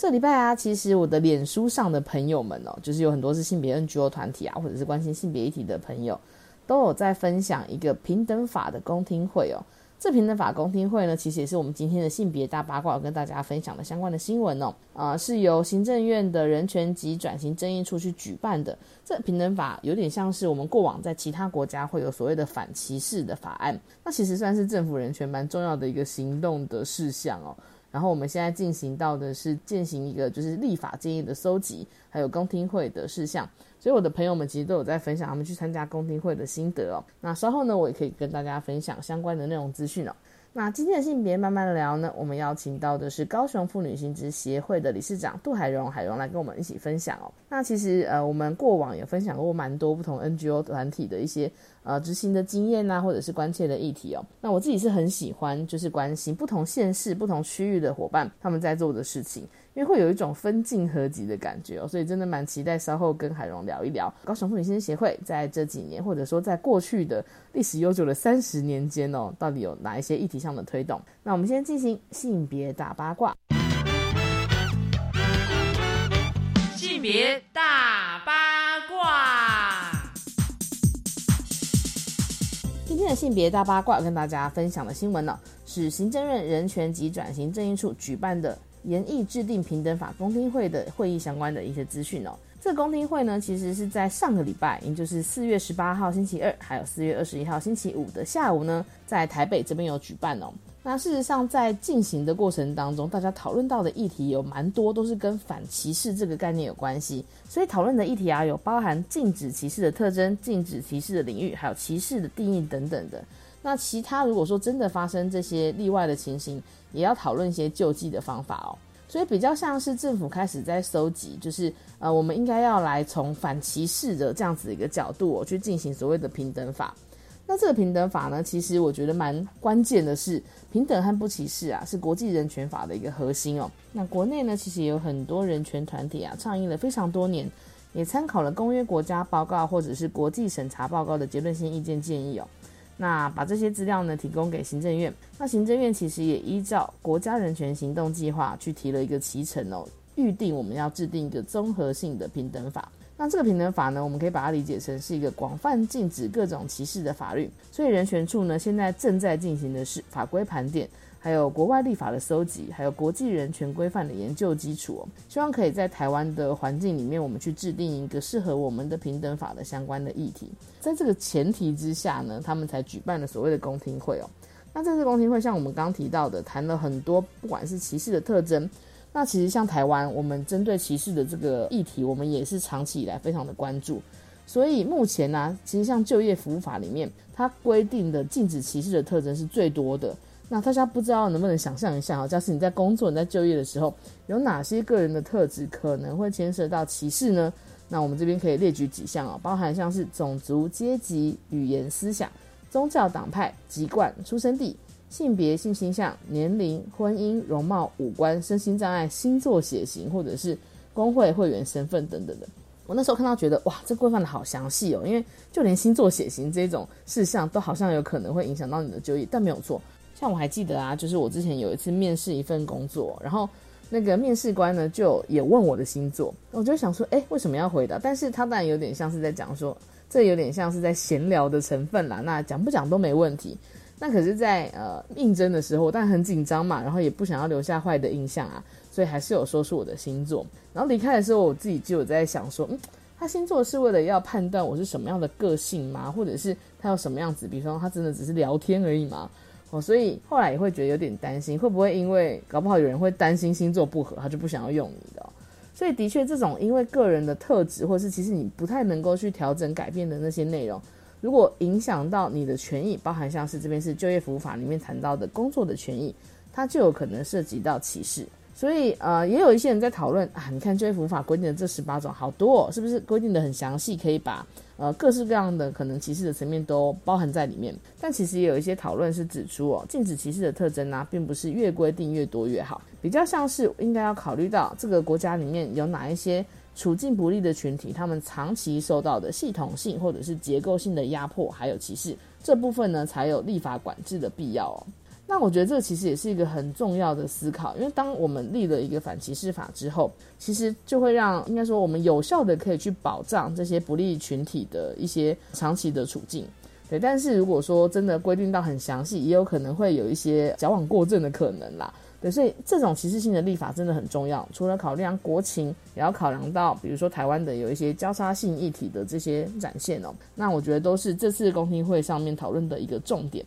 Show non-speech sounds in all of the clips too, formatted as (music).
这礼拜啊，其实我的脸书上的朋友们哦，就是有很多是性别 NGO 团体啊，或者是关心性别议题的朋友。都有在分享一个平等法的公听会哦。这平等法公听会呢，其实也是我们今天的性别大八卦跟大家分享的相关的新闻哦。啊，是由行政院的人权及转型正义处去举办的。这平等法有点像是我们过往在其他国家会有所谓的反歧视的法案，那其实算是政府人权蛮重要的一个行动的事项哦。然后我们现在进行到的是进行一个就是立法建议的搜集，还有公听会的事项。所以我的朋友们其实都有在分享他们去参加公听会的心得哦。那稍后呢，我也可以跟大家分享相关的内容资讯哦。那今天的性别慢慢聊呢，我们邀请到的是高雄妇女薪资协会的理事长杜海荣，海荣来跟我们一起分享哦。那其实呃，我们过往也分享过蛮多不同 NGO 团体的一些呃执行的经验呐，或者是关切的议题哦。那我自己是很喜欢，就是关心不同县市、不同区域的伙伴他们在做的事情。因为会有一种分镜合集的感觉哦，所以真的蛮期待稍后跟海荣聊一聊高雄妇女新协会在这几年，或者说在过去的历史悠久的三十年间哦，到底有哪一些议题上的推动？那我们先进行性别大八卦。性别大八卦。今天的性别大八卦跟大家分享的新闻呢，是行政院人权及转型正义处举办的。研议制定平等法公听会的会议相关的一些资讯哦。这公听会呢，其实是在上个礼拜，也就是四月十八号星期二，还有四月二十一号星期五的下午呢，在台北这边有举办哦。那事实上，在进行的过程当中，大家讨论到的议题有蛮多，都是跟反歧视这个概念有关系。所以讨论的议题啊，有包含禁止歧视的特征、禁止歧视的领域，还有歧视的定义等等的。那其他如果说真的发生这些例外的情形，也要讨论一些救济的方法哦。所以比较像是政府开始在收集，就是呃，我们应该要来从反歧视的这样子一个角度哦，去进行所谓的平等法。那这个平等法呢，其实我觉得蛮关键的是，平等和不歧视啊，是国际人权法的一个核心哦。那国内呢，其实也有很多人权团体啊，倡议了非常多年，也参考了公约国家报告或者是国际审查报告的结论性意见建议哦。那把这些资料呢提供给行政院，那行政院其实也依照国家人权行动计划去提了一个提成哦，预定我们要制定一个综合性的平等法。那这个平等法呢，我们可以把它理解成是一个广泛禁止各种歧视的法律。所以人权处呢现在正在进行的是法规盘点。还有国外立法的搜集，还有国际人权规范的研究基础哦，希望可以在台湾的环境里面，我们去制定一个适合我们的平等法的相关的议题。在这个前提之下呢，他们才举办了所谓的公听会哦。那这次公听会，像我们刚提到的，谈了很多，不管是歧视的特征。那其实像台湾，我们针对歧视的这个议题，我们也是长期以来非常的关注。所以目前呢，其实像就业服务法里面，它规定的禁止歧视的特征是最多的。那大家不知道能不能想象一下啊？假使你在工作、你在就业的时候，有哪些个人的特质可能会牵涉到歧视呢？那我们这边可以列举几项啊，包含像是种族、阶级、语言、思想、宗教、党派、籍贯、出生地、性别、性倾向、年龄、婚姻、容貌、五官、身心障碍、星座、血型，或者是工会会员身份等等的。我那时候看到觉得哇，这规范的好详细哦，因为就连星座、血型这种事项都好像有可能会影响到你的就业，但没有错。像我还记得啊，就是我之前有一次面试一份工作，然后那个面试官呢就也问我的星座，我就想说，哎，为什么要回答？但是他当然有点像是在讲说，这有点像是在闲聊的成分啦，那讲不讲都没问题。那可是，在呃应征的时候，但很紧张嘛，然后也不想要留下坏的印象啊，所以还是有说出我的星座。然后离开的时候，我自己就有在想说，嗯，他星座是为了要判断我是什么样的个性吗？或者是他有什么样子？比方说，他真的只是聊天而已吗？哦，所以后来也会觉得有点担心，会不会因为搞不好有人会担心星座不合，他就不想要用你的。所以的确，这种因为个人的特质，或是其实你不太能够去调整改变的那些内容，如果影响到你的权益，包含像是这边是就业服务法里面谈到的工作的权益，它就有可能涉及到歧视。所以呃，也有一些人在讨论啊，你看就业服务法规定的这十八种好多，哦，是不是规定的很详细，可以把呃各式各样的可能歧视的层面都包含在里面？但其实也有一些讨论是指出哦，禁止歧视的特征呢，并不是越规定越多越好，比较像是应该要考虑到这个国家里面有哪一些。处境不利的群体，他们长期受到的系统性或者是结构性的压迫，还有歧视，这部分呢才有立法管制的必要哦。那我觉得这其实也是一个很重要的思考，因为当我们立了一个反歧视法之后，其实就会让应该说我们有效的可以去保障这些不利群体的一些长期的处境。对，但是如果说真的规定到很详细，也有可能会有一些矫枉过正的可能啦。对，所以这种歧视性的立法真的很重要。除了考量国情，也要考量到，比如说台湾的有一些交叉性议题的这些展现哦。那我觉得都是这次公听会上面讨论的一个重点。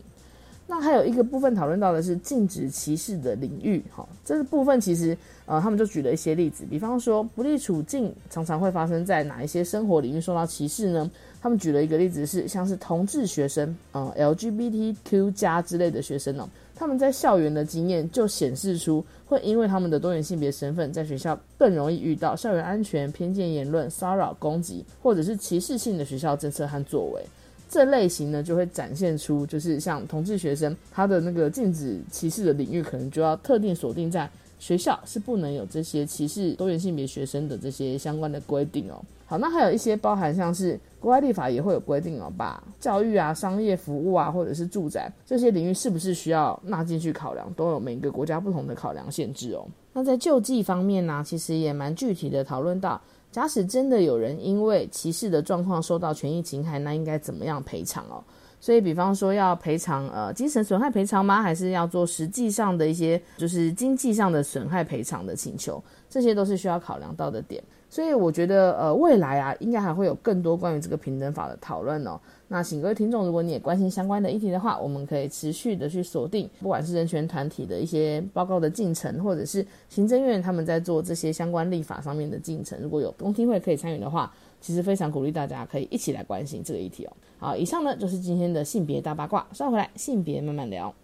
那还有一个部分讨论到的是禁止歧视的领域，哈，这个部分其实呃，他们就举了一些例子，比方说不利处境常常会发生在哪一些生活领域受到歧视呢？他们举了一个例子是像是同志学生，嗯，LGBTQ 加之类的学生哦。他们在校园的经验就显示出，会因为他们的多元性别身份，在学校更容易遇到校园安全、偏见言论、骚扰、攻击，或者是歧视性的学校政策和作为。这类型呢，就会展现出，就是像同志学生，他的那个禁止歧视的领域，可能就要特定锁定在学校，是不能有这些歧视多元性别学生的这些相关的规定哦。好，那还有一些包含像是。国外立法也会有规定哦，把教育啊、商业服务啊，或者是住宅这些领域，是不是需要纳进去考量，都有每个国家不同的考量限制哦。那在救济方面呢，其实也蛮具体的讨论到，假使真的有人因为歧视的状况受到权益侵害，那应该怎么样赔偿哦？所以，比方说要赔偿呃精神损害赔偿吗？还是要做实际上的一些就是经济上的损害赔偿的请求？这些都是需要考量到的点。所以我觉得，呃，未来啊，应该还会有更多关于这个平等法的讨论哦。那请各位听众，如果你也关心相关的议题的话，我们可以持续的去锁定，不管是人权团体的一些报告的进程，或者是行政院他们在做这些相关立法上面的进程。如果有公听会可以参与的话，其实非常鼓励大家可以一起来关心这个议题哦。好，以上呢就是今天的性别大八卦，稍回来性别慢慢聊。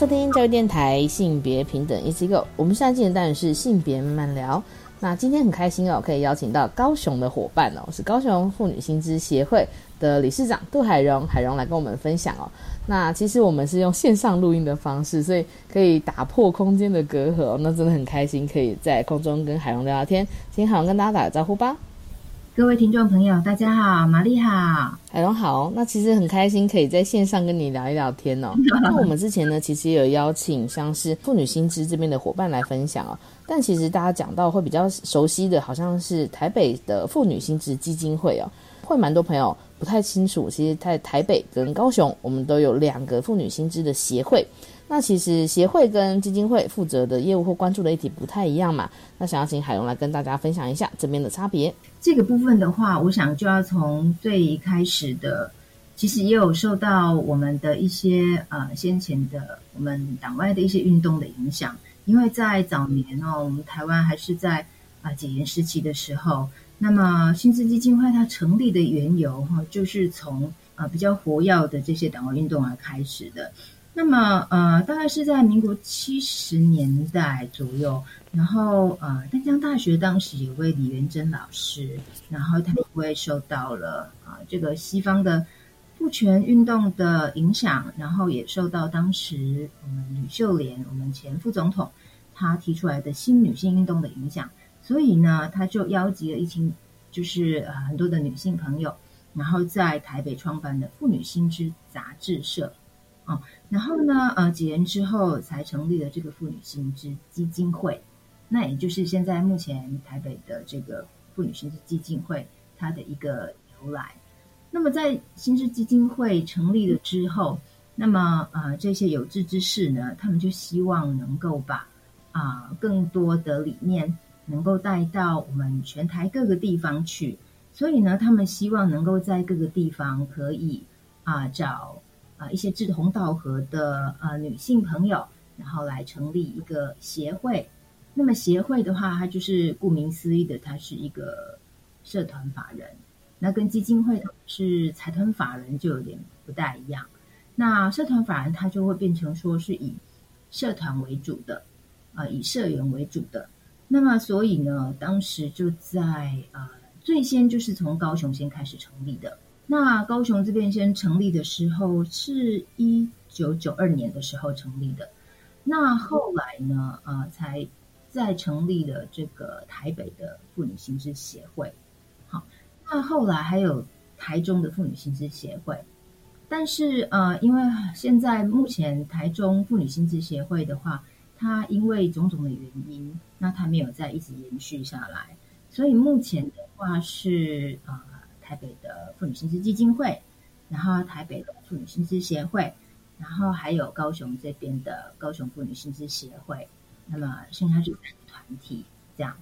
收听教育电台性别平等一 C Go，我们现在进的单元是性别慢慢聊。那今天很开心哦，可以邀请到高雄的伙伴哦，是高雄妇女薪资协会的理事长杜海荣，海荣来跟我们分享哦。那其实我们是用线上录音的方式，所以可以打破空间的隔阂，那真的很开心，可以在空中跟海荣聊聊天。请海荣跟大家打个招呼吧。各位听众朋友，大家好，玛丽好，海龙好。那其实很开心可以在线上跟你聊一聊天哦。(laughs) 那我们之前呢，其实也有邀请像是妇女新知这边的伙伴来分享哦。但其实大家讲到会比较熟悉的，好像是台北的妇女新知基金会哦，会蛮多朋友不太清楚。其实，在台北跟高雄，我们都有两个妇女新知的协会。那其实协会跟基金会负责的业务或关注的议题不太一样嘛？那想要请海龙来跟大家分享一下这边的差别。这个部分的话，我想就要从最开始的，其实也有受到我们的一些呃先前的我们党外的一些运动的影响，因为在早年哦，我们台湾还是在啊解严时期的时候，那么新知基金会它成立的缘由哈，就是从啊比较活跃的这些党外运动而开始的。那么呃，大概是在民国七十年代左右，然后呃，淡江大学当时有位李元珍老师，然后他因为受到了啊这个西方的父权运动的影响，然后也受到当时我们吕秀莲我们前副总统他提出来的新女性运动的影响，所以呢，他就邀集了一群就是呃很多的女性朋友，然后在台北创办的妇女新知杂志社。哦，然后呢，呃，几年之后才成立了这个妇女新知基金会，那也就是现在目前台北的这个妇女新知基金会它的一个由来。那么在新知基金会成立了之后，那么呃这些有志之士呢，他们就希望能够把啊更多的理念能够带到我们全台各个地方去，所以呢，他们希望能够在各个地方可以啊找。啊，一些志同道合的呃女性朋友，然后来成立一个协会。那么协会的话，它就是顾名思义的，它是一个社团法人。那跟基金会是财团法人就有点不大一样。那社团法人它就会变成说是以社团为主的，呃，以社员为主的。那么所以呢，当时就在呃最先就是从高雄先开始成立的。那高雄这边先成立的时候是一九九二年的时候成立的，那后来呢，呃，才再成立了这个台北的妇女心知协会。好，那后来还有台中的妇女心知协会，但是呃，因为现在目前台中妇女心知协会的话，它因为种种的原因，那它没有再一直延续下来，所以目前的话是啊。台北的妇女薪资基金会，然后台北的妇女薪资协会，然后还有高雄这边的高雄妇女薪资协会，那么剩下就三个团体这样。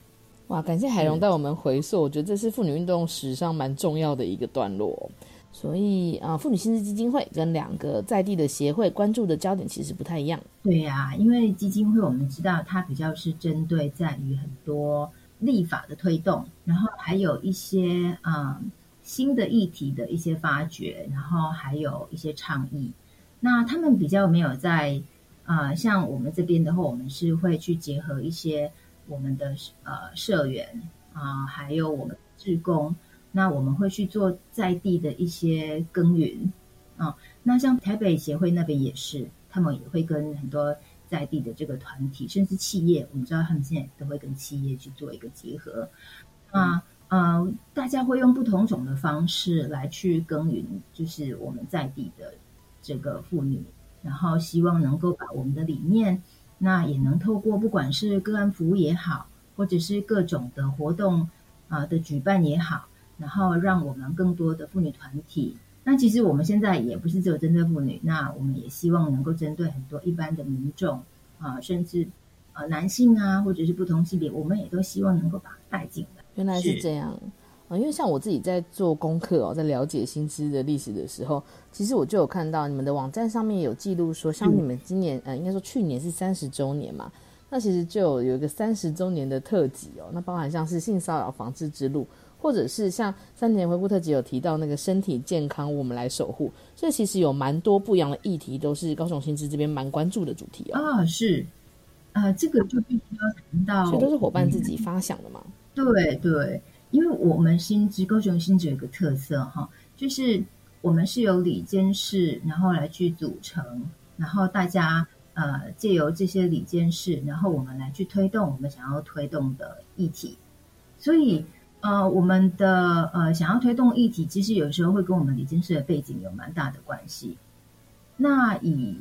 哇，感谢海荣带我们回溯，我觉得这是妇女运动史上蛮重要的一个段落。所以啊，妇女薪资基金会跟两个在地的协会关注的焦点其实不太一样。对呀，因为基金会我们知道它比较是针对在于很多立法的推动，然后还有一些嗯。新的议题的一些发掘，然后还有一些倡议。那他们比较没有在啊，像我们这边的话，我们是会去结合一些我们的呃社员啊，还有我们志工。那我们会去做在地的一些耕耘啊。那像台北协会那边也是，他们也会跟很多在地的这个团体，甚至企业，我们知道他们现在都会跟企业去做一个结合啊。呃，大家会用不同种的方式来去耕耘，就是我们在地的这个妇女，然后希望能够把我们的理念，那也能透过不管是个案服务也好，或者是各种的活动啊的举办也好，然后让我们更多的妇女团体，那其实我们现在也不是只有针对妇女，那我们也希望能够针对很多一般的民众啊，甚至呃男性啊，或者是不同性别，我们也都希望能够把它带进来。原来是这样啊！因为像我自己在做功课哦，在了解新知的历史的时候，其实我就有看到你们的网站上面有记录说，像你们今年呃，应该说去年是三十周年嘛，那其实就有有一个三十周年的特辑哦，那包含像是性骚扰防治之路，或者是像三年回顾特辑有提到那个身体健康我们来守护，所以其实有蛮多不一样的议题，都是高雄新知这边蛮关注的主题哦。啊，是啊，这个就必须要谈到，所以都是伙伴自己发想的嘛。对对，因为我们新知高雄新知有个特色哈，就是我们是由里监事，然后来去组成，然后大家呃借由这些里监事，然后我们来去推动我们想要推动的议题。所以呃，我们的呃想要推动议题，其实有时候会跟我们里监事的背景有蛮大的关系。那以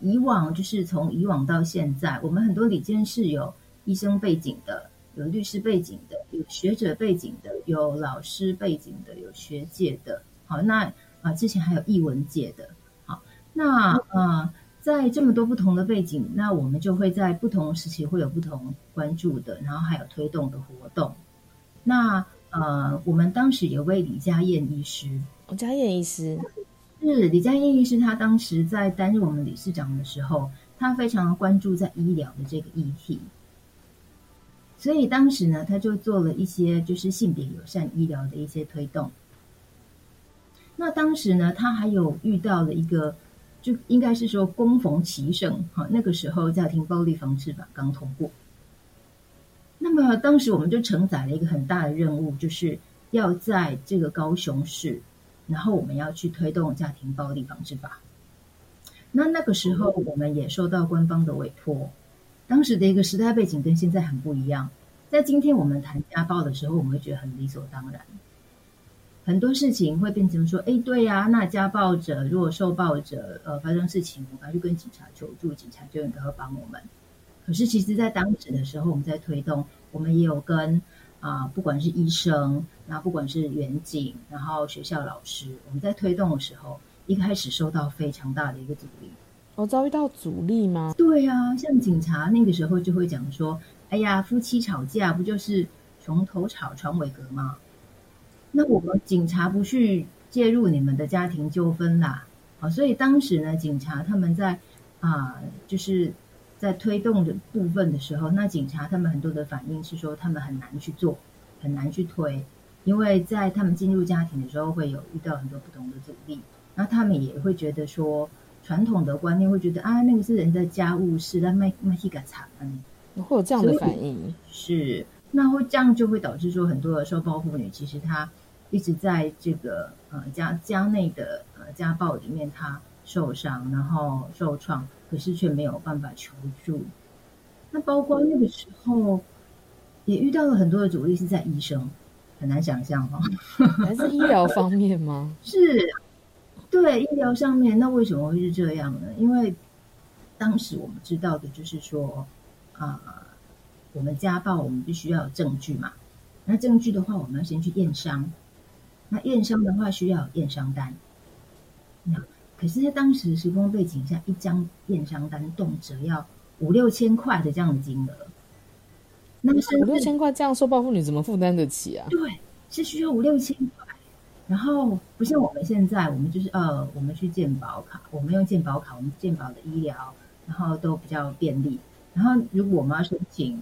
以往就是从以往到现在，我们很多里监事有医生背景的。有律师背景的，有学者背景的，有老师背景的，有学界的。好，那啊，之前还有译文界的。好，那呃，在这么多不同的背景，那我们就会在不同时期会有不同关注的，然后还有推动的活动。那呃，我们当时有位李家燕医师，李家燕医师是李家燕医师，他当时在担任我们理事长的时候，他非常关注在医疗的这个议题。所以当时呢，他就做了一些就是性别友善医疗的一些推动。那当时呢，他还有遇到了一个，就应该是说攻逢其盛哈，那个时候家庭暴力防治法刚通过。那么当时我们就承载了一个很大的任务，就是要在这个高雄市，然后我们要去推动家庭暴力防治法。那那个时候我们也受到官方的委托，当时的一个时代背景跟现在很不一样。在今天我们谈家暴的时候，我们会觉得很理所当然。很多事情会变成说，哎，对呀，那家暴者如果受暴者呃发生事情，我们要去跟警察求助，警察就应该会帮我们。可是其实，在当时的时候，我们在推动，我们也有跟啊，不管是医生，那不管是远警，然后学校老师，我们在推动的时候，一开始受到非常大的一个阻力。我遭遇到阻力吗？对啊，像警察那个时候就会讲说，哎呀，夫妻吵架不就是床头吵，床尾和吗？那我们警察不去介入你们的家庭纠纷啦，好，所以当时呢，警察他们在啊，就是在推动的部分的时候，那警察他们很多的反应是说，他们很难去做，很难去推，因为在他们进入家庭的时候，会有遇到很多不同的阻力，那他们也会觉得说，传统的观念会觉得啊，那个是人的家务事，那卖卖去个惨，会有这样的反应，是，那会这样就会导致说，很多的受暴妇女其实她。一直在这个呃家家内的呃家暴里面，她受伤，然后受创，可是却没有办法求助。那包括那个时候也遇到了很多的阻力，是在医生，很难想象哈，(laughs) 还是医疗方面吗？是，对医疗上面，那为什么会是这样呢？因为当时我们知道的就是说啊，我们家暴，我们必须要有证据嘛。那证据的话，我们要先去验伤。那验伤的话需要验伤单，那可是，在当时时空背景下，一张验伤单动辄要五六千块的这样的金额，那么五六千块这样受暴妇女怎么负担得起啊？对，是需要五六千块。然后不像我们现在，我们就是呃，我们去健保卡，我们用健保卡，我们健保的医疗，然后都比较便利。然后如果我们要申请，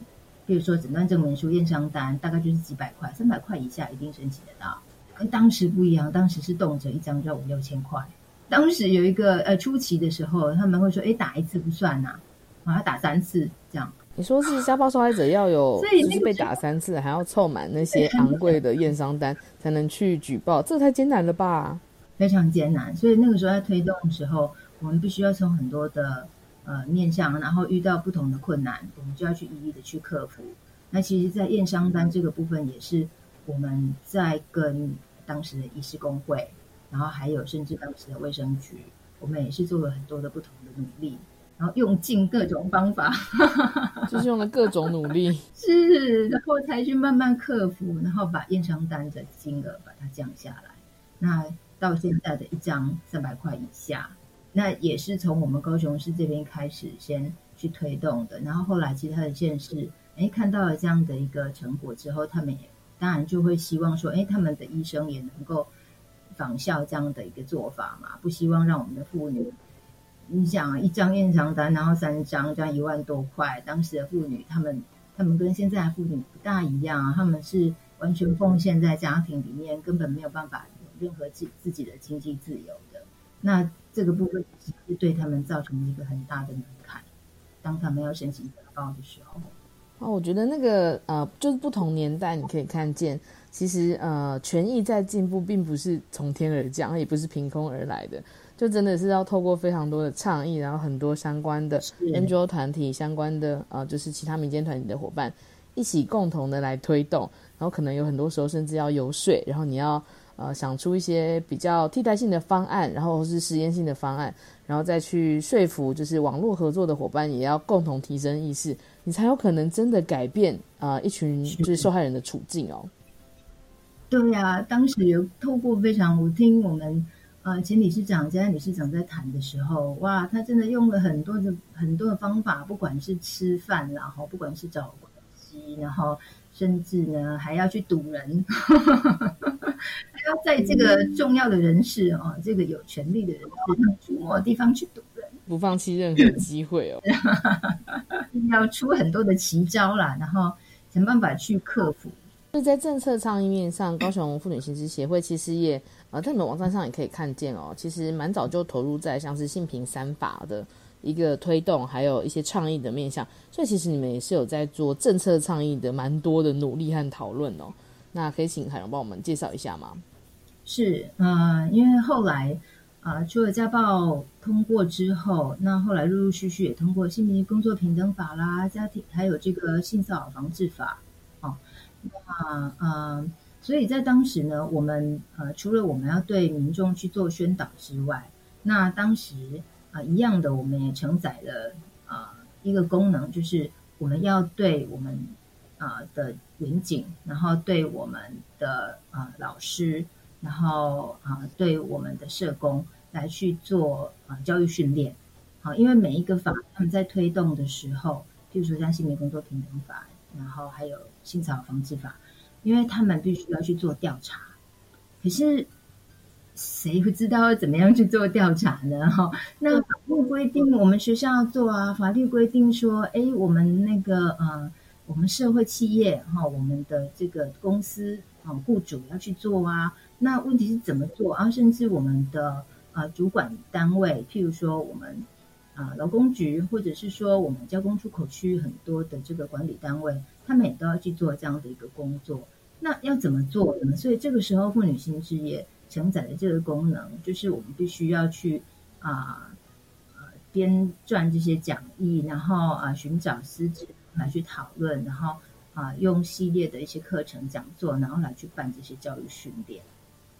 比如说诊断证明书、验伤单，大概就是几百块，三百块以下一定申请得到。跟当时不一样，当时是动辄一张就要五六千块。当时有一个呃初期的时候，他们会说：“哎，打一次不算呐，我要打三次这样。”你说是家暴受害者要有，就是被打三次，还要凑满那些昂贵的验伤单才能去举报，这太艰难了吧？非常艰难。所以那个时候在推动的时候，我们必须要从很多的呃面向，然后遇到不同的困难，我们就要去一一的去克服。那其实，在验伤单这个部分，也是我们在跟。当时的医师工会，然后还有甚至当时的卫生局，我们也是做了很多的不同的努力，然后用尽各种方法，就是用了各种努力，(laughs) 是，然后才去慢慢克服，然后把验伤单的金额把它降下来。那到现在的一张三百块以下，那也是从我们高雄市这边开始先去推动的。然后后来其他的县市，哎，看到了这样的一个成果之后，他们也。当然就会希望说，哎，他们的医生也能够仿效这样的一个做法嘛，不希望让我们的妇女，你想一张验伤单，然后三张，这样一万多块，当时的妇女，他们他们跟现在的妇女不大一样啊，他们是完全奉献在家庭里面，根本没有办法有任何自自己的经济自由的。那这个部分是对他们造成一个很大的门槛，当他们要申请家暴的时候。哦，我觉得那个呃，就是不同年代，你可以看见，其实呃，权益在进步，并不是从天而降，也不是凭空而来的，就真的是要透过非常多的倡议，然后很多相关的 NGO 团体、相关的呃，就是其他民间团体的伙伴一起共同的来推动，然后可能有很多时候甚至要游说，然后你要呃想出一些比较替代性的方案，然后是实验性的方案，然后再去说服，就是网络合作的伙伴也要共同提升意识。你才有可能真的改变啊一群就是受害人的处境哦。对呀，当时有透过非常，我听我们呃前理事长、前理事长在谈的时候，哇，他真的用了很多的很多的方法，不管是吃饭，然后不管是找关系，然后甚至呢还要去堵人，(laughs) 还要在这个重要的人士啊，这个有权利的人士出没的地方去堵人。不放弃任何机会哦，(laughs) 要出很多的奇招啦，然后想办法去克服。就在政策倡议面上，高雄妇女薪资协会其实也啊，在你们网站上也可以看见哦，其实蛮早就投入在像是性平三法的一个推动，还有一些倡议的面向，所以其实你们也是有在做政策倡议的蛮多的努力和讨论哦。那可以请海荣帮我们介绍一下吗？是，呃，因为后来啊，除了家暴通过之后，那后来陆陆续续也通过性别工作平等法啦，家庭还有这个性骚扰防治法。哦那呃，所以在当时呢，我们呃除了我们要对民众去做宣导之外，那当时啊一样的，我们也承载了啊一个功能，就是我们要对我们啊的民警，然后对我们的啊老师，然后啊对我们的社工来去做啊教育训练。好，因为每一个法他们在推动的时候，譬如说像性别工作平等法。然后还有性骚扰防治法，因为他们必须要去做调查，可是谁会知道要怎么样去做调查呢？哈，那法律规定我们学校要做啊，法律规定说，哎，我们那个呃，我们社会企业哈，我们的这个公司啊，雇主要去做啊。那问题是怎么做啊？甚至我们的呃主管单位，譬如说我们。啊，劳工局或者是说我们交工出口区很多的这个管理单位，他们也都要去做这样的一个工作。那要怎么做呢？所以这个时候妇女新事业承载的这个功能，就是我们必须要去啊呃编撰这些讲义，然后啊寻找师资来去讨论，然后啊用系列的一些课程讲座，然后来去办这些教育训练。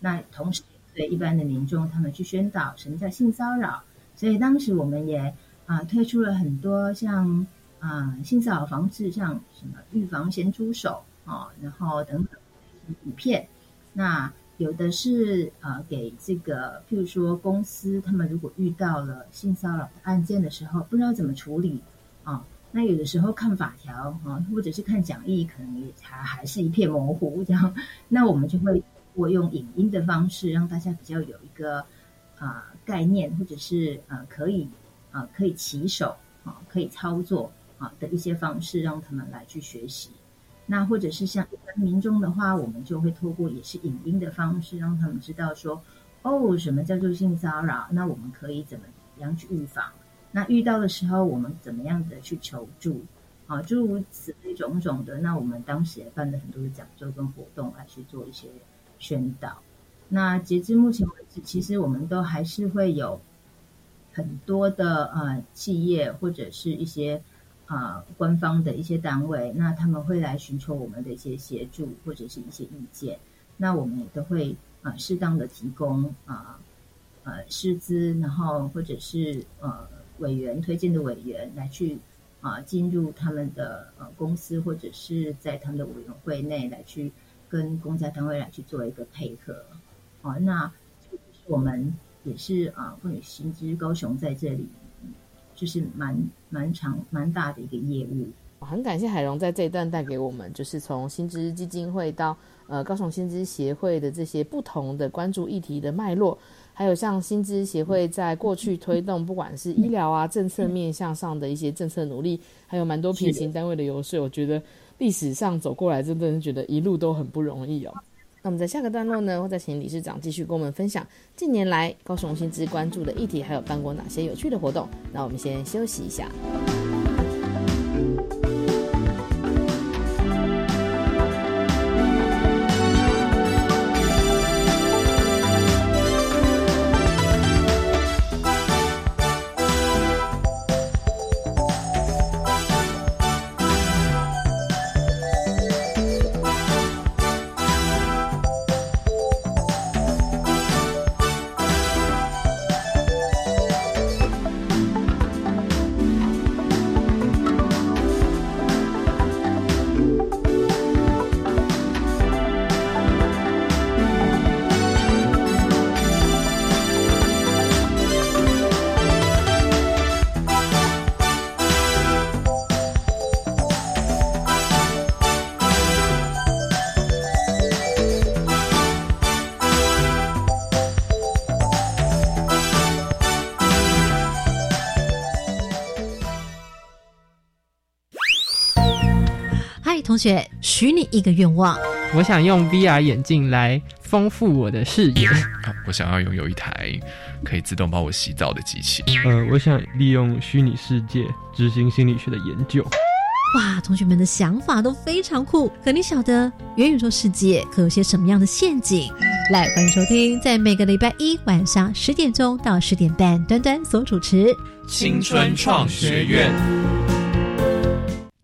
那同时对一般的民众，他们去宣导什么叫性骚扰。所以当时我们也啊推出了很多像啊性骚扰防治，像什么预防先出手啊，然后等等影片。那有的是啊给这个，譬如说公司他们如果遇到了性骚扰的案件的时候，不知道怎么处理啊。那有的时候看法条啊，或者是看讲义，可能也还还是一片模糊这样。那我们就会我用影音的方式，让大家比较有一个啊。概念或者是呃可以啊可以起手啊可以操作啊的一些方式，让他们来去学习。那或者是像一般民众的话，我们就会透过也是影音的方式，让他们知道说哦什么叫做性骚扰，那我们可以怎么样去预防？那遇到的时候，我们怎么样的去求助？啊，诸如此类种种的。那我们当时也办了很多的讲座跟活动来去做一些宣导。那截至目前为止，其实我们都还是会有很多的呃企业或者是一些啊官方的一些单位，那他们会来寻求我们的一些协助或者是一些意见，那我们也都会啊适当的提供啊呃师资，然后或者是呃委员推荐的委员来去啊进入他们的呃公司或者是在他们的委员会内来去跟公家单位来去做一个配合。哦，那我们也是啊，妇女薪资高雄在这里，就是蛮蛮长蛮大的一个业务。很感谢海荣在这一段带给我们，就是从薪资基金会到呃高雄薪资协会的这些不同的关注议题的脉络，还有像薪资协会在过去推动不管是医疗啊政策面向上的一些政策努力，还有蛮多平行单位的游说，我觉得历史上走过来，真的是觉得一路都很不容易哦。那我们在下个段落呢，会再请理事长继续跟我们分享近年来高雄新知关注的议题，还有办过哪些有趣的活动。那我们先休息一下。学，许你一个愿望。我想用 VR 眼镜来丰富我的视野。(laughs) 我想要拥有一台可以自动帮我洗澡的机器。呃，我想利用虚拟世界执行心理学的研究。哇，同学们的想法都非常酷。可你晓得元宇宙世界可有些什么样的陷阱？来，欢迎收听，在每个礼拜一晚上十点钟到十点半，端端所主持《青春创学院》。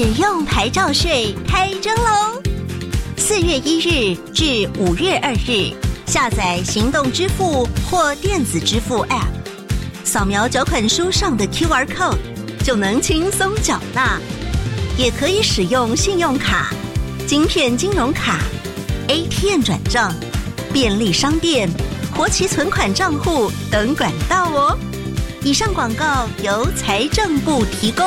使用牌照税开征喽！四月一日至五月二日，下载行动支付或电子支付 App，扫描缴款书上的 QR code 就能轻松缴纳。也可以使用信用卡、晶片金融卡、ATM 转账、便利商店、活期存款账户等管道哦。以上广告由财政部提供。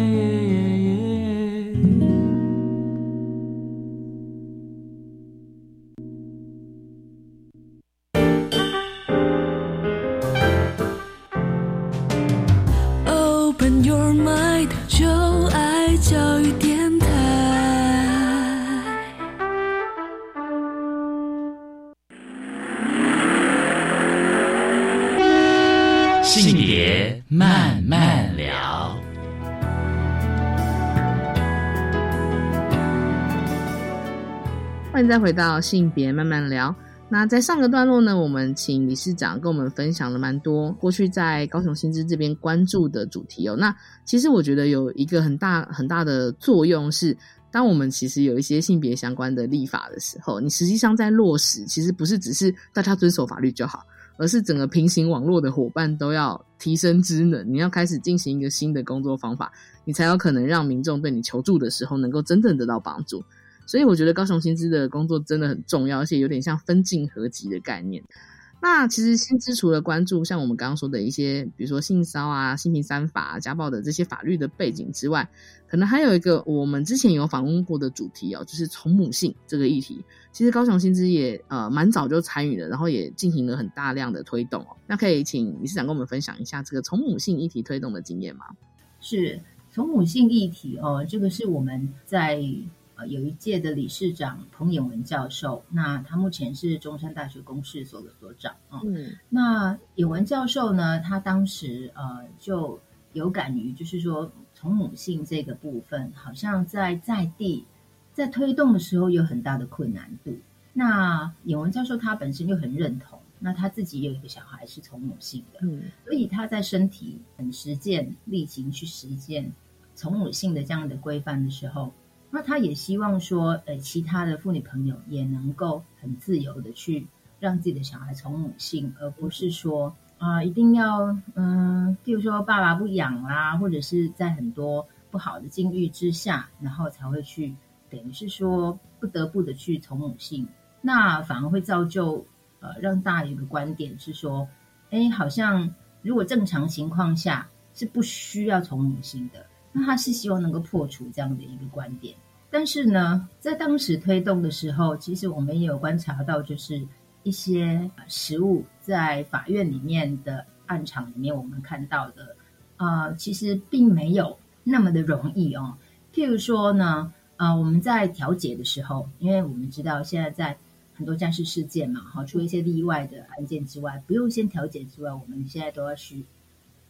再回到性别慢慢聊。那在上个段落呢，我们请理事长跟我们分享了蛮多过去在高雄新知这边关注的主题哦。那其实我觉得有一个很大很大的作用是，当我们其实有一些性别相关的立法的时候，你实际上在落实，其实不是只是大家遵守法律就好，而是整个平行网络的伙伴都要提升职能，你要开始进行一个新的工作方法，你才有可能让民众对你求助的时候能够真正得到帮助。所以我觉得高雄薪资的工作真的很重要，而且有点像分进合集的概念。那其实薪资除了关注像我们刚刚说的一些，比如说性骚啊、性平三法、家暴的这些法律的背景之外，可能还有一个我们之前有访问过的主题哦，就是从母性这个议题。其实高雄薪资也呃蛮早就参与了，然后也进行了很大量的推动哦。那可以请理事长跟我们分享一下这个从母性议题推动的经验吗？是从母性议题哦，这个是我们在。有一届的理事长彭衍文教授，那他目前是中山大学公事所的所长啊。嗯，那衍文教授呢，他当时呃就有感于，就是说从母性这个部分，好像在在地在推动的时候有很大的困难度。那衍文教授他本身就很认同，那他自己有一个小孩是从母性的，嗯，所以他在身体很实践力行去实践从母性的这样的规范的时候。那他也希望说，呃，其他的妇女朋友也能够很自由的去让自己的小孩从母性，而不是说啊，一定要嗯，譬如说爸爸不养啦，或者是在很多不好的境遇之下，然后才会去，等于是说不得不的去从母性，那反而会造就呃，让大家有个观点是说，哎，好像如果正常情况下是不需要从母性的。那他是希望能够破除这样的一个观点，但是呢，在当时推动的时候，其实我们也有观察到，就是一些实物在法院里面的案场里面，我们看到的，呃，其实并没有那么的容易哦。譬如说呢，呃，我们在调解的时候，因为我们知道现在在很多战事事件嘛，哈，除了一些例外的案件之外，不用先调解之外，我们现在都要去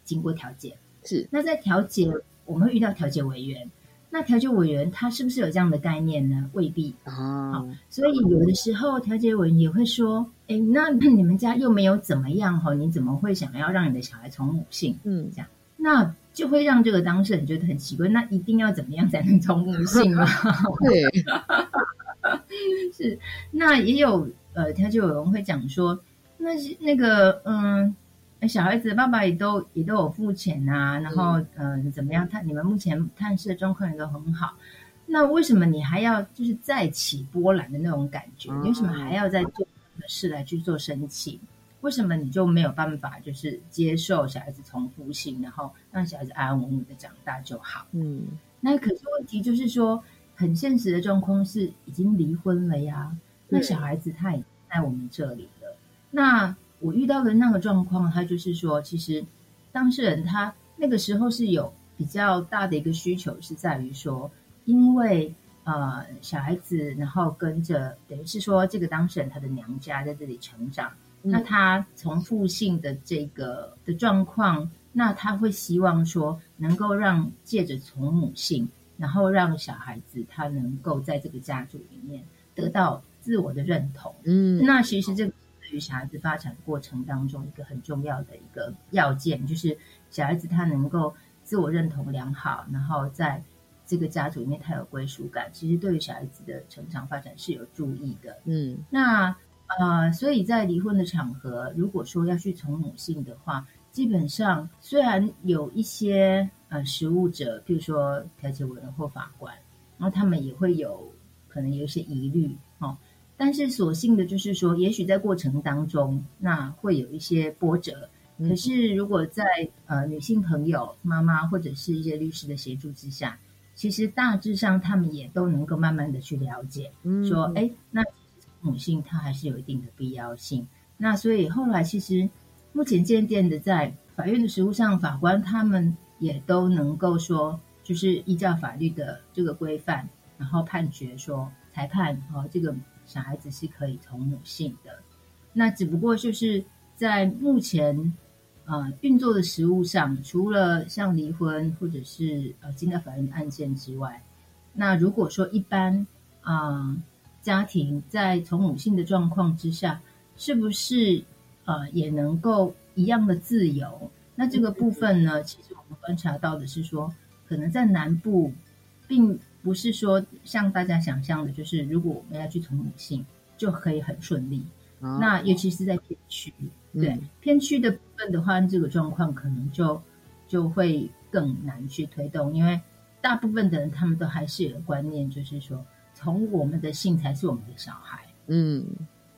经过调解。是，那在调解。我们会遇到调解委员，那调解委员他是不是有这样的概念呢？未必啊。所以有的时候调解委员也会说：“哎，那 (coughs) 你们家又没有怎么样哈，你怎么会想要让你的小孩从母性？”嗯，这样那就会让这个当事人觉得很奇怪。那一定要怎么样才能从母性吗？(laughs) 对，(laughs) 是。那也有呃，调解委员会讲说，那是那个嗯。小孩子爸爸也都也都有付钱呐，然后嗯怎么样？他你们目前探视的状况也都很好，那为什么你还要就是再起波澜的那种感觉？为什么还要再做事来去做生气？为什么你就没有办法就是接受小孩子重复性，然后让小孩子安安稳稳的长大就好？嗯，那可是问题就是说，很现实的状况是已经离婚了呀，那小孩子他也在我们这里了，那。我遇到的那个状况，他就是说，其实当事人他那个时候是有比较大的一个需求，是在于说，因为呃小孩子，然后跟着等于是说这个当事人他的娘家在这里成长，那他从父性的这个的状况，那他会希望说能够让借着从母性，然后让小孩子他能够在这个家族里面得到自我的认同。嗯，那其实这个。于小孩子发展过程当中，一个很重要的一个要件，就是小孩子他能够自我认同良好，然后在这个家族里面他有归属感，其实对于小孩子的成长发展是有注意的。嗯，那呃，所以在离婚的场合，如果说要去从母性的话，基本上虽然有一些呃实务者，譬如说调解委员或法官，然后他们也会有可能有一些疑虑哦。但是所幸的就是说，也许在过程当中，那会有一些波折。可是如果在呃女性朋友、妈妈或者是一些律师的协助之下，其实大致上他们也都能够慢慢的去了解，说，哎，那母性它还是有一定的必要性。那所以后来其实目前渐渐的在法院的实务上，法官他们也都能够说，就是依照法律的这个规范，然后判决说，裁判哦这个。小孩子是可以从母性的，那只不过就是在目前呃运作的实务上，除了像离婚或者是呃进到法院的案件之外，那如果说一般啊家庭在从母性的状况之下，是不是呃也能够一样的自由？那这个部分呢，其实我们观察到的是说，可能在南部并。不是说像大家想象的，就是如果我们要去从母性，就可以很顺利。那尤其是在偏区，对偏区的部分的话，这个状况可能就就会更难去推动，因为大部分的人他们都还是有观念，就是说从我们的性才是我们的小孩。嗯，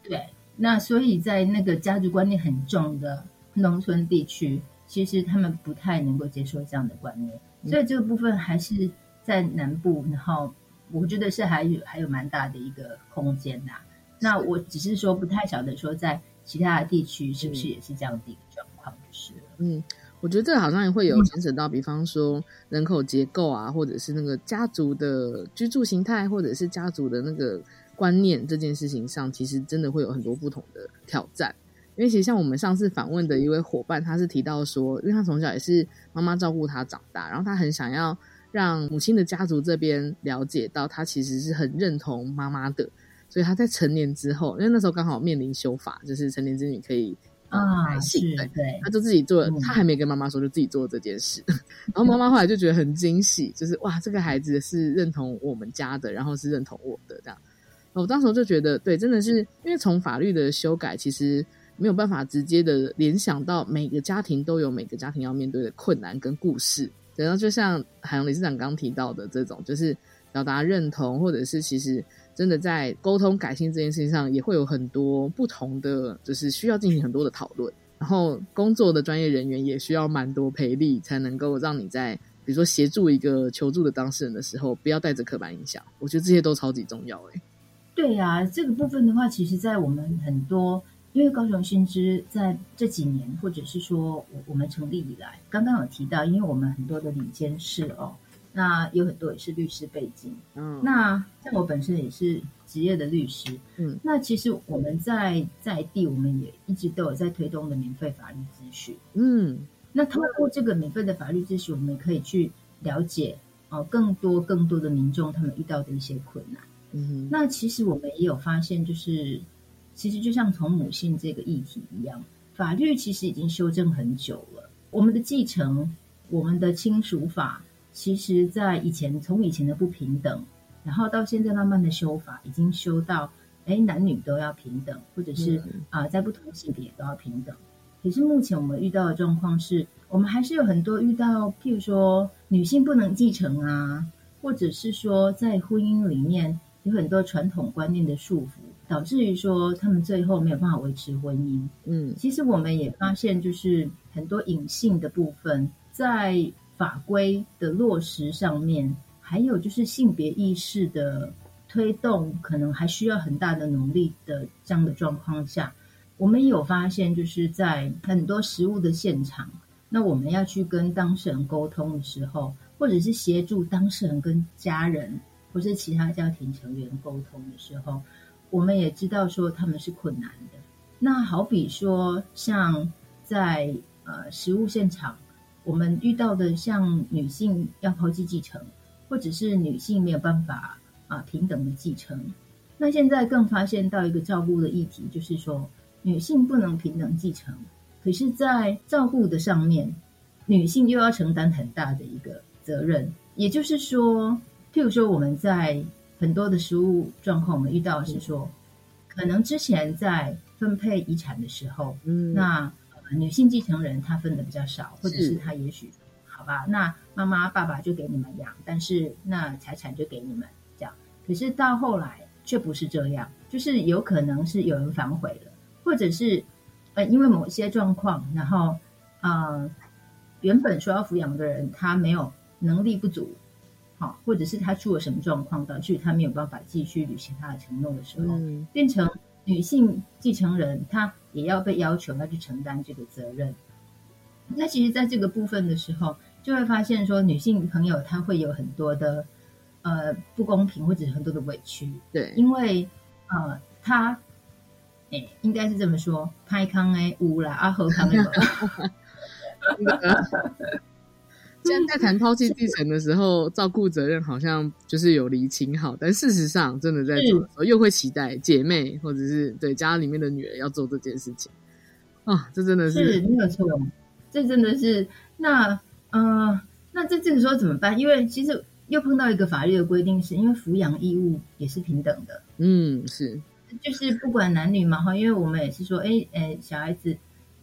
对。那所以在那个家族观念很重的农村地区，其实他们不太能够接受这样的观念，所以这个部分还是。在南部，然后我觉得是还有还有蛮大的一个空间的。那我只是说不太晓得说在其他的地区是不是也是这样的一个状况，就是嗯，我觉得这个好像也会有牵扯到，比方说人口结构啊，或者是那个家族的居住形态，或者是家族的那个观念这件事情上，其实真的会有很多不同的挑战。因为其实像我们上次访问的一位伙伴，他是提到说，因为他从小也是妈妈照顾他长大，然后他很想要。让母亲的家族这边了解到，他其实是很认同妈妈的，所以他在成年之后，因为那时候刚好面临修法，就是成年之女可以啊，是，对，他就自己做，他还没跟妈妈说，就自己做这件事。(laughs) 然后妈妈后来就觉得很惊喜，就是哇，这个孩子是认同我们家的，然后是认同我的这样。我当时就觉得，对，真的是因为从法律的修改，其实没有办法直接的联想到每个家庭都有每个家庭要面对的困难跟故事。然后就像海洋理事长刚提到的这种，就是表达认同，或者是其实真的在沟通改进这件事情上，也会有很多不同的，就是需要进行很多的讨论。然后工作的专业人员也需要蛮多陪力，才能够让你在比如说协助一个求助的当事人的时候，不要带着刻板印象。我觉得这些都超级重要。哎，对呀，这个部分的话，其实，在我们很多。因为高雄新知在这几年，或者是说我我们成立以来，刚刚有提到，因为我们很多的理监事哦，那有很多也是律师背景，嗯，那像我本身也是职业的律师，嗯，那其实我们在在地，我们也一直都有在推动的免费法律咨询，嗯，那透过这个免费的法律咨询，我们可以去了解呃更多更多的民众他们遇到的一些困难。嗯那其实我们也有发现，就是其实就像从母性这个议题一样，法律其实已经修正很久了。我们的继承，我们的亲属法，其实在以前从以前的不平等，然后到现在慢慢的修法，已经修到哎男女都要平等，或者是啊、呃在不同性别都要平等。可是目前我们遇到的状况是，我们还是有很多遇到，譬如说女性不能继承啊，或者是说在婚姻里面有很多传统观念的束缚，导致于说他们最后没有办法维持婚姻。嗯，其实我们也发现，就是很多隐性的部分在法规的落实上面，还有就是性别意识的推动，可能还需要很大的努力的这样的状况下，我们也有发现，就是在很多实物的现场，那我们要去跟当事人沟通的时候，或者是协助当事人跟家人或是其他家庭成员沟通的时候，我们也知道说他们是困难的。那好比说，像在呃实物现场，我们遇到的像女性要抛弃继承，或者是女性没有办法啊、平等的继承。那现在更发现到一个照顾的议题，就是说女性不能平等继承，可是，在照顾的上面，女性又要承担很大的一个责任。也就是说，譬如说我们在很多的食物状况，我们遇到的是说，可能之前在分配遗产的时候，嗯。那、呃女性继承人她分的比较少，或者是。是她也许好吧，那妈妈爸爸就给你们养，但是那财产就给你们这样。可是到后来却不是这样，就是有可能是有人反悔了，或者是呃因为某些状况，然后呃原本说要抚养的人他没有能力不足，好、或者是他出了什么状况，导致他没有办法继续履行他的承诺的时候，嗯变成女性继承人，她也要被要求要去承担这个责任。那其实，在这个部分的时候，就会发现说，女性朋友她会有很多的呃不公平，或者很多的委屈。对，因为呃，她诶，应该是这么说，拍康诶乌啦，啊喝康诶 (laughs) (laughs) 现在在谈抛弃继承的时候，照顾责任好像就是有厘清好，但事实上真的在做的时候，又会期待姐妹或者是对家里面的女儿要做这件事情啊，这真的是没有错，这真的是那呃，那在这个时候怎么办？因为其实又碰到一个法律的规定是，因为抚养义务也是平等的，嗯，是就是不管男女嘛哈，因为我们也是说，哎哎，小孩子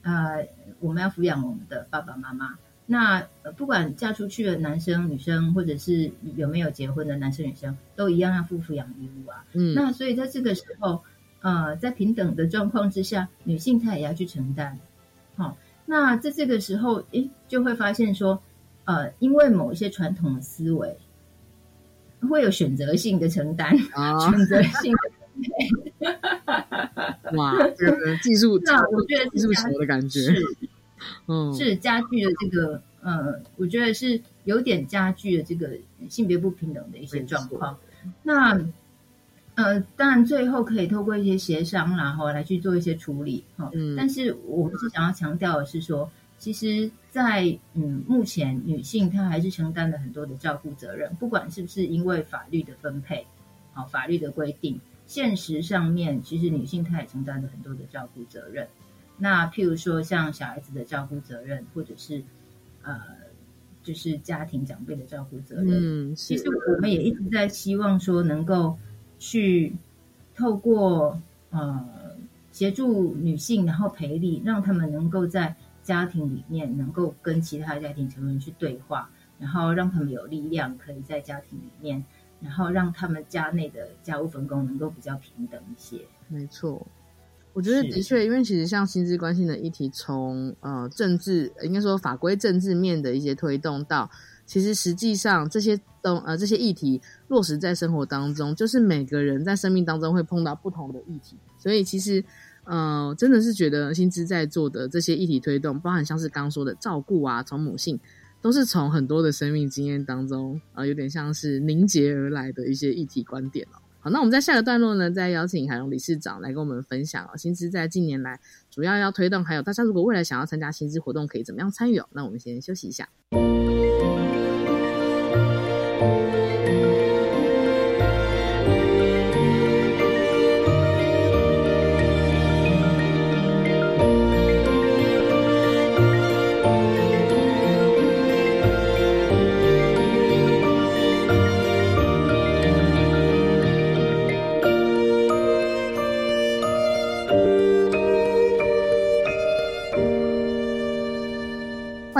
呃，我们要抚养我们的爸爸妈妈。那、呃、不管嫁出去的男生、女生，或者是有没有结婚的男生、女生，都一样要负抚养义务啊。嗯那所以在这个时候，呃，在平等的状况之下，女性她也要去承担。好、那在这个时候，诶，就会发现说，呃，因为某一些传统的思维，会有选择性的承担，啊选择性的哇，这个技术 (laughs) 那我觉得技术球的感觉，是嗯，是加剧了这个呃，我觉得是有点加剧了这个性别不平等的一些状况。那呃，当然最后可以透过一些协商，然后来去做一些处理哈。嗯但是我们是想要强调的是说，其实在，嗯目前女性她还是承担了很多的照顾责任，不管是不是因为法律的分配，好、法律的规定，现实上面其实女性她也承担了很多的照顾责任。那譬如说像小孩子的照顾责任，或者是呃，就是家庭长辈的照顾责任。嗯其实我们也一直在希望说，能够去透过呃协助女性，然后陪力，让他们能够在家庭里面能够跟其他家庭成员去对话，然后让他们有力量，可以在家庭里面，然后让他们家内的家务分工能够比较平等一些。没错。我觉得的确，因为其实像薪资关系的议题从，呃政治应该说法规政治面的一些推动到，其实实际上这些东呃这些议题落实在生活当中，就是每个人在生命当中会碰到不同的议题，所以其实呃真的是觉得薪资在做的这些议题推动，包含像是刚刚说的照顾啊，从母性。都是从很多的生命经验当中，呃，有点像是凝结而来的一些议题观点哦。好，那我们在下个段落呢，再邀请海龙理事长来跟我们分享哦，薪资在近年来主要要推动，还有大家如果未来想要参加薪资活动，可以怎么样参与哦？那我们先休息一下。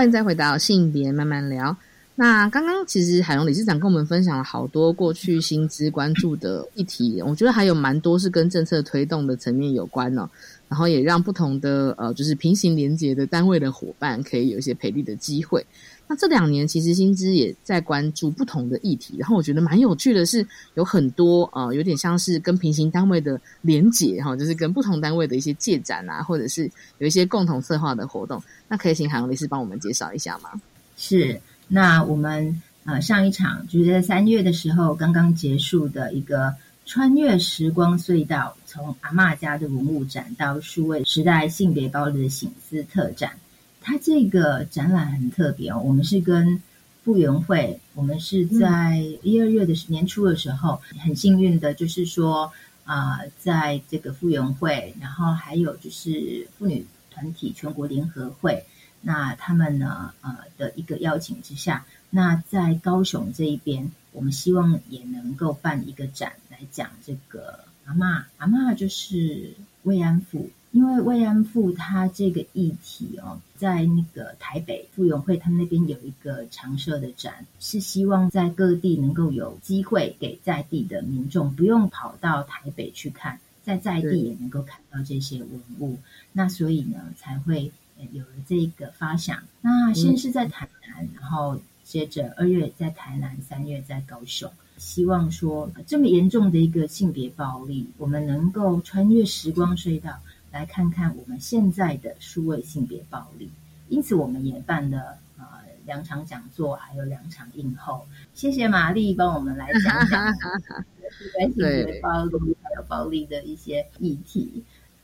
欢迎再回到性别慢慢聊。那刚刚其实海荣理事长跟我们分享了好多过去薪资关注的议题，我觉得还有蛮多是跟政策推动的层面有关呢。然后也让不同的呃，就是平行连接的单位的伙伴可以有一些培力的机会。那这两年其实薪资也在关注不同的议题，然后我觉得蛮有趣的是，有很多呃，有点像是跟平行单位的连结哈，就是跟不同单位的一些借展啊，或者是有一些共同策划的活动。那可以请海洋理事帮我们介绍一下吗？是，那我们呃上一场就是在三月的时候刚刚结束的一个穿越时光隧道，从阿嬷家的文物展到数位时代性别暴力的醒思特展。它这个展览很特别哦，我们是跟复原会，我们是在一二月的年初的时候，很幸运的，就是说啊，在这个复原会，然后还有就是妇女团体全国联合会，那他们呢呃的一个邀请之下，那在高雄这一边，我们希望也能够办一个展来讲这个阿嬷，阿嬷就是慰安妇。因为慰安妇她这个议题哦，在那个台北妇委会他们那边有一个常设的展，是希望在各地能够有机会给在地的民众不用跑到台北去看，在在地也能够看到这些文物。那所以呢，才会有了这个发想。那先是在台南，然后接着二月在台南，三月在高雄，希望说这么严重的一个性别暴力，我们能够穿越时光隧道。来看看我们现在的数位性别暴力，因此我们也办了呃两场讲座，还有两场映后。谢谢玛丽帮我们来讲讲数位性别暴力还有暴力的一些议题。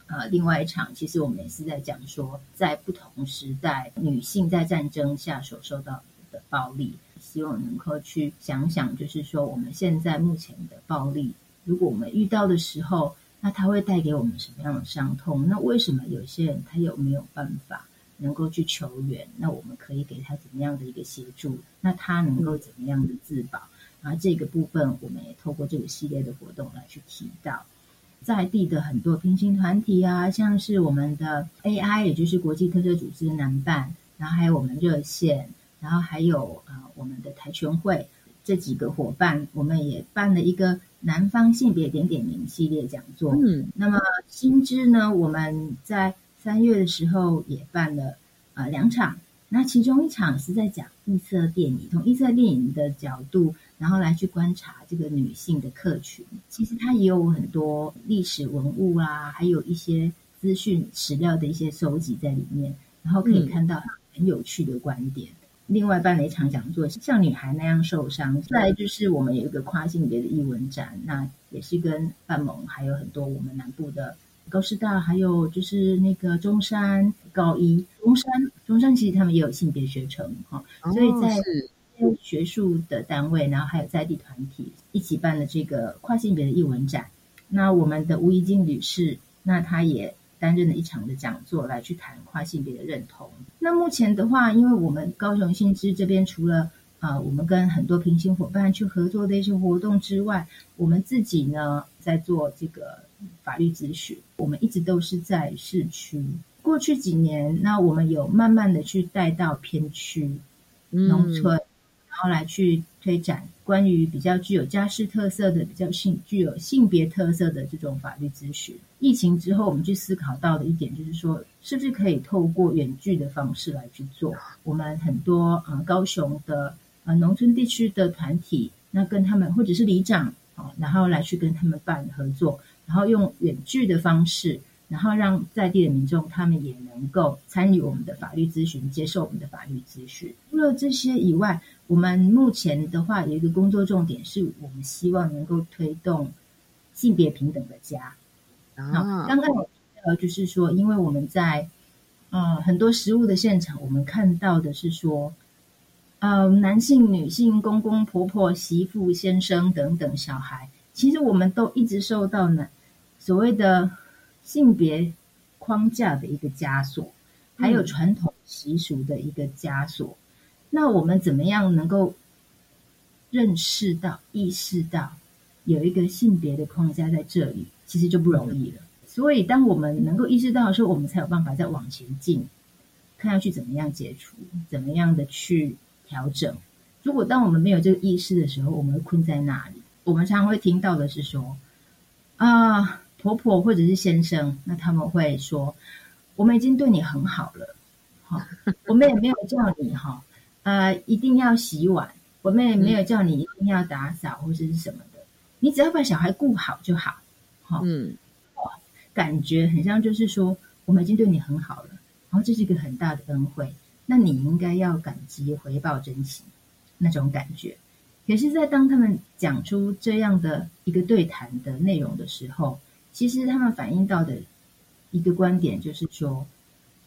呃，另外一场其实我们也是在讲说，在不同时代女性在战争下所受到的暴力，希望能够去想想，就是说我们现在目前的暴力，如果我们遇到的时候。那它会带给我们什么样的伤痛？那为什么有些人他有没有办法能够去求援？那我们可以给他怎么样的一个协助？那他能够怎么样的自保？然后这个部分，我们也透过这个系列的活动来去提到在地的很多平行团体啊，像是我们的 AI，也就是国际特色组织南办，然后还有我们热线，然后还有呃我们的台全会这几个伙伴，我们也办了一个。南方性别点点名系列讲座，嗯，那么新知呢？我们在三月的时候也办了呃两场，那其中一场是在讲异色电影，从异色电影的角度，然后来去观察这个女性的客群。其实它也有很多历史文物啊，还有一些资讯史料的一些收集在里面，然后可以看到很有趣的观点。另外办了一场讲座，像女孩那样受伤。再就是我们有一个跨性别的艺文展，那也是跟范蒙还有很多我们南部的高师大，还有就是那个中山高一、中山中山，其实他们也有性别学程哈。所以在学术的单位，然后还有在地团体一起办了这个跨性别的艺文展。那我们的吴怡静女士，那她也。担任了一场的讲座来去谈跨性别的认同。那目前的话，因为我们高雄新知这边除了啊，我们跟很多平行伙伴去合作的一些活动之外，我们自己呢在做这个法律咨询。我们一直都是在市区，过去几年，那我们有慢慢的去带到偏区、农村，然后来去推展。关于比较具有家事特色的、比较性具有性别特色的这种法律咨询，疫情之后，我们去思考到的一点就是说，是不是可以透过远距的方式来去做？我们很多呃高雄的呃农村地区的团体，那跟他们或者是里长啊，然后来去跟他们办合作，然后用远距的方式。然后让在地的民众，他们也能够参与我们的法律咨询，接受我们的法律咨询。除了这些以外，我们目前的话有一个工作重点，是我们希望能够推动性别平等的家。啊，刚刚我提到，就是说，因为我们在呃很多食物的现场，我们看到的是说，呃，男性、女性、公公婆婆、媳妇、先生等等小孩，其实我们都一直受到呢所谓的。性别框架的一个枷锁，还有传统习俗的一个枷锁。那我们怎么样能够认识到、意识到有一个性别的框架在这里，其实就不容易了。所以，当我们能够意识到的时候，我们才有办法再往前进。看要去怎么样解除，怎么样的去调整。如果当我们没有这个意识的时候，我们会困在那里。我们常常会听到的是说，啊，婆婆或者是先生，那他们会说，我们已经对你很好了，哈，我们也没有叫你哈，呃，一定要洗碗，我们也没有叫你一定要打扫或者是什么的，你只要把小孩顾好就好，哈，嗯，感觉很像就是说，我们已经对你很好了，然后这是一个很大的恩惠，那你应该要感激、回报、珍惜那种感觉。可是，在当他们讲出这样的一个对谈的内容的时候，其实他们反映到的一个观点就是说，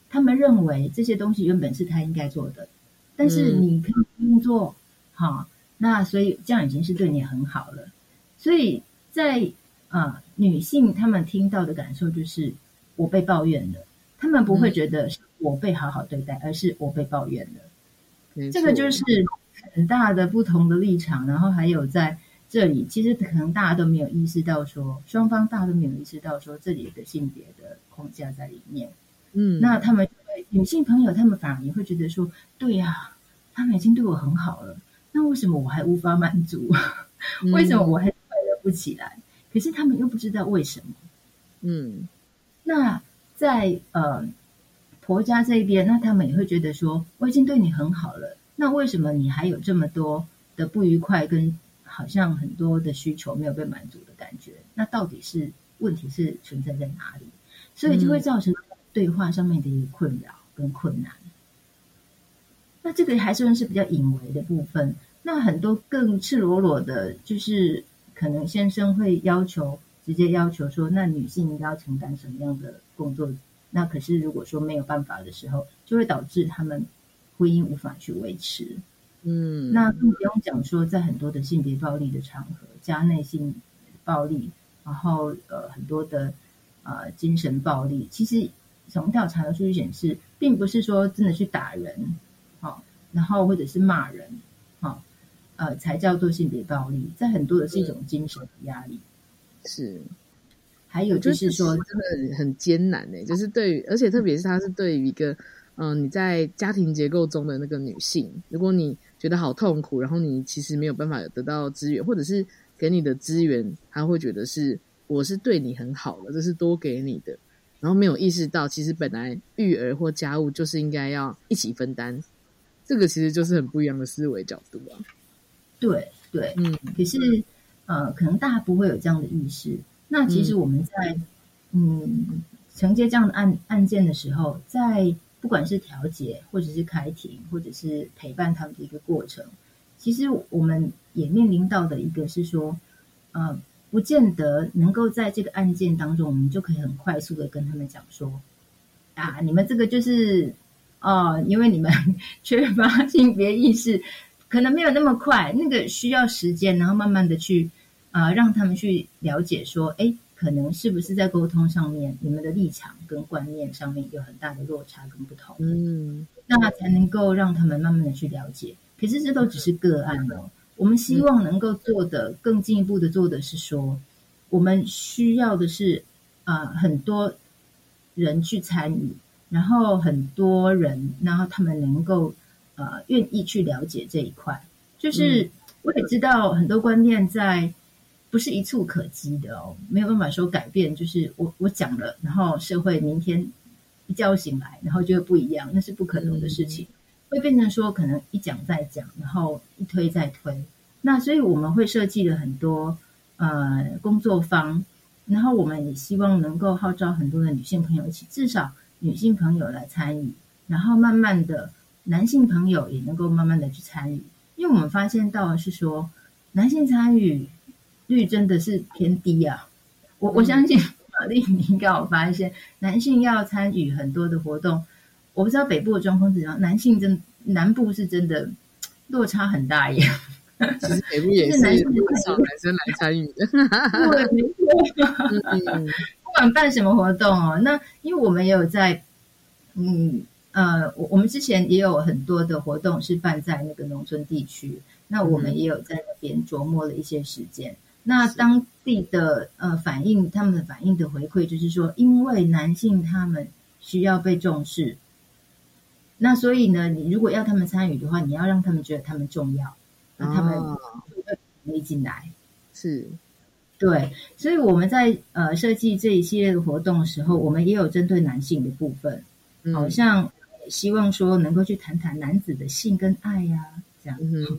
他们认为这些东西原本是他应该做的，但是你可以不用做，哈，那所以这样已经是对你很好了。所以在啊，女性她们听到的感受就是我被抱怨了，他们不会觉得是我被好好对待，而是我被抱怨了。这个就是。很大的不同的立场，然后还有在这里，其实可能大家都没有意识到，说双方大家都没有意识到，说这里有个性别的框架在里面。嗯，那他们女性朋友，他们反而也会觉得说，对呀，他们已经对我很好了，那为什么我还无法满足？为什么我还快乐不起来？可是他们又不知道为什么。嗯，那在呃婆家这边，那他们也会觉得说，我已经对你很好了。那为什么你还有这么多的不愉快，跟好像很多的需求没有被满足的感觉？那到底是问题是存在在哪里？所以就会造成对话上面的一个困扰跟困难。那这个还算是比较隐微的部分。那很多更赤裸裸的，就是可能先生会要求直接要求说，那女性应该要承担什么样的工作？那可是如果说没有办法的时候，就会导致他们。婚姻无法去维持，嗯，那更不用讲说，在很多的性别暴力的场合，家内性暴力，然后呃很多的呃精神暴力，其实从调查的数据显示，并不是说真的去打人，好，然后或者是骂人，好，呃才叫做性别暴力，在很多的是一种精神的压力，是，还有就是说真的很艰难呢，就是对于，而且特别是他是对于一个。嗯，你在家庭结构中的那个女性，如果你觉得好痛苦，然后你其实没有办法得到资源，或者是给你的资源，他会觉得是我是对你很好的，这是多给你的，然后没有意识到，其实本来育儿或家务就是应该要一起分担，这个其实就是很不一样的思维角度啊。对对，嗯，可是呃，可能大家不会有这样的意识。那其实我们在嗯承接这样的案案件的时候，在不管是调解，或者是开庭，或者是陪伴他们的一个过程，其实我们也面临到的一个是说，呃，不见得能够在这个案件当中，我们就可以很快速的跟他们讲说，啊，你们这个就是哦，因为你们 (laughs) 缺乏性别意识，可能没有那么快，那个需要时间，然后慢慢的去啊，让他们去了解说，哎。可能是不是在沟通上面，你们的立场跟观念上面有很大的落差跟不同？嗯，那才能够让他们慢慢的去了解。可是这都只是个案哦。我们希望能够做的更进一步的做的是说，我们需要的是啊很多人去参与，然后很多人，然后他们能够呃愿意去了解这一块。就是我也知道很多观念在。不是一蹴可及的哦，没有办法说改变。就是我我讲了，然后社会明天一觉醒来，然后就会不一样，那是不可能的事情。会变成说，可能一讲再讲，然后一推再推。那所以我们会设计了很多呃工作坊，然后我们也希望能够号召很多的女性朋友一起，至少女性朋友来参与，然后慢慢的男性朋友也能够慢慢的去参与。因为我们发现到是说，男性参与。率真的是偏低啊！我我相信玛丽，你应该有发现，男性要参与很多的活动，我不知道北部的状况怎样，男性真南部是真的落差很大耶。其实北部也 (laughs) 是男生男生来参与的，对，没错。(laughs) 不管办什么活动哦，那因为我们也有在，嗯呃，我我们之前也有很多的活动是办在那个农村地区，那我们也有在那边琢磨了一些时间。那当地的呃反应，他们的反应的回馈就是说，因为男性他们需要被重视，那所以呢，你如果要他们参与的话，你要让他们觉得他们重要，那他们哦会没进来。是。对，所以我们在呃设计这一系列的活动的时候，我们也有针对男性的部分，嗯。好、像希望说能够去谈谈男子的性跟爱呀、这样。嗯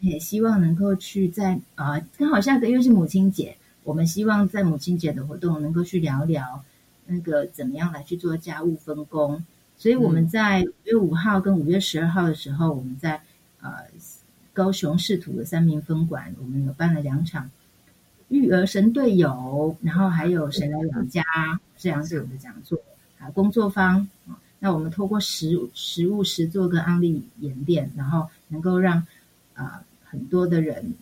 也希望能够去在啊，刚好下个月是母亲节，我们希望在母亲节的活动能够去聊聊那个怎么样来去做家务分工。所以我们在五月五号跟五月十二号的时候，我们在呃高雄市土的三明分馆，我们有办了两场育儿神队友，然后还有谁来养家这两场的讲座啊工作坊啊。那我们透过实实物实做跟案例演练，然后能够让啊、很多的人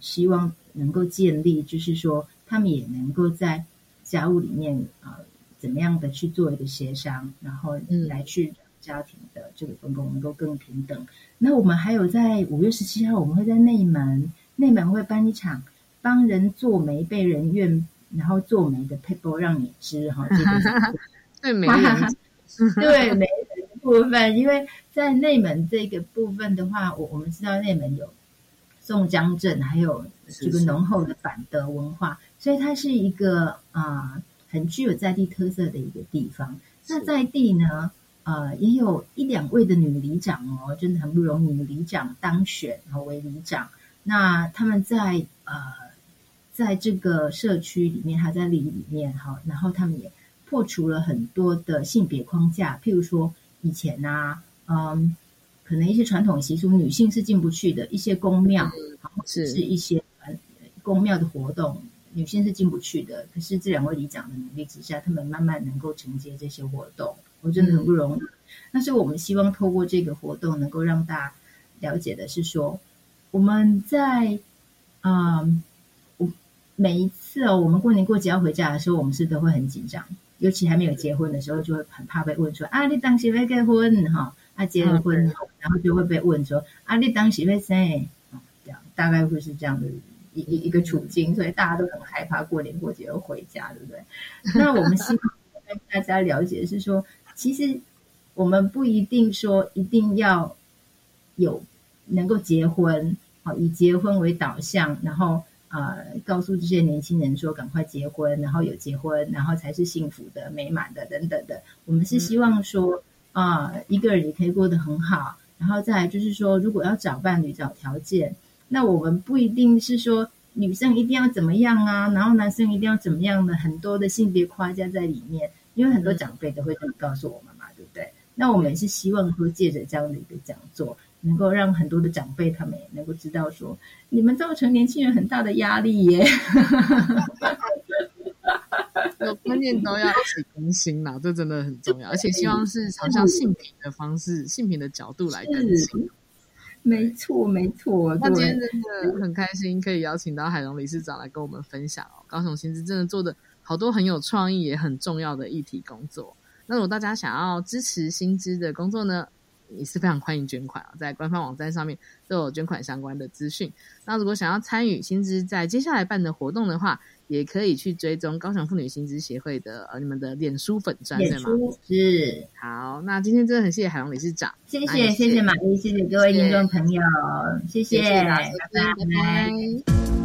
希望能够建立，就是说他们也能够在家务里面啊、怎么样的去做一个协商，然后来去家庭的这个分工能够更平等。那我们还有在五月十七号，我们会在内门，内门会办一场帮人做媒被人愿，然后做媒的 paper 让你知哈，(laughs) 这个对媒人。对媒人的部分，因为在内门这个部分的话，我我们知道内门有宋江镇，还有这个浓厚的板德文化，所以它是一个啊、很具有在地特色的一个地方。那在地呢，呃，也有一两位的女里长哦，真的很不容易，女里长当选然后为里长。那他们在呃，在这个社区里面，还在里里面哈，然后他们也破除了很多的性别框架，譬如说以前啊、嗯，可能一些传统习俗，女性是进不去的，一些宫庙，是是一些呃宫庙的活动，女性是进不去的。可是这两位里长的努力之下，他们慢慢能够承接这些活动，我真的很不容易。那所以我们希望透过这个活动，能够让大家了解的是说，我们在嗯，我每一次哦，我们过年过节要回家的时候，我们是都会很紧张，尤其还没有结婚的时候，就会很怕被问说啊，你当时没结婚哈？啊，结了婚后，然后就会被问说啊，你当时会生？啊，这样大概会是这样的一一一个处境，所以大家都很害怕过年过节要回家，对不对？那我们希望跟大家了解的是说，其实我们不一定说一定要有能够结婚，好以结婚为导向，然后呃告诉这些年轻人说赶快结婚，然后有结婚，然后才是幸福的、美满的等等的。我们是希望说啊、一个人也可以过得很好，然后再来就是说，如果要找伴侣、找条件，那我们不一定是说女生一定要怎么样啊，然后男生一定要怎么样的，很多的性别框架在里面，因为很多长辈都会这么告诉我们嘛，对不对？那我们是希望说借着这样的一个讲座，能够让很多的长辈他们也能够知道说，你们造成年轻人很大的压力耶。(laughs) 有观念都要一起更新啦，这真的很重要，而且希望是朝向性平的方式、性平的角度来更新。没错，没错。那今天真的很开心，可以邀请到海龙理事长来跟我们分享哦。高雄新知真的做的好多很有创意也很重要的议题工作。那如果大家想要支持新知的工作呢，也是非常欢迎捐款啊，在官方网站上面都有捐款相关的资讯。那如果想要参与新知在接下来办的活动的话，也可以去追踪高雄妇女薪资协会的呃你们的脸书粉专，对吗？是。好，那今天真的很谢谢海龙理事长，谢谢谢谢马丽，谢谢各位听众朋友，谢谢拜拜拜拜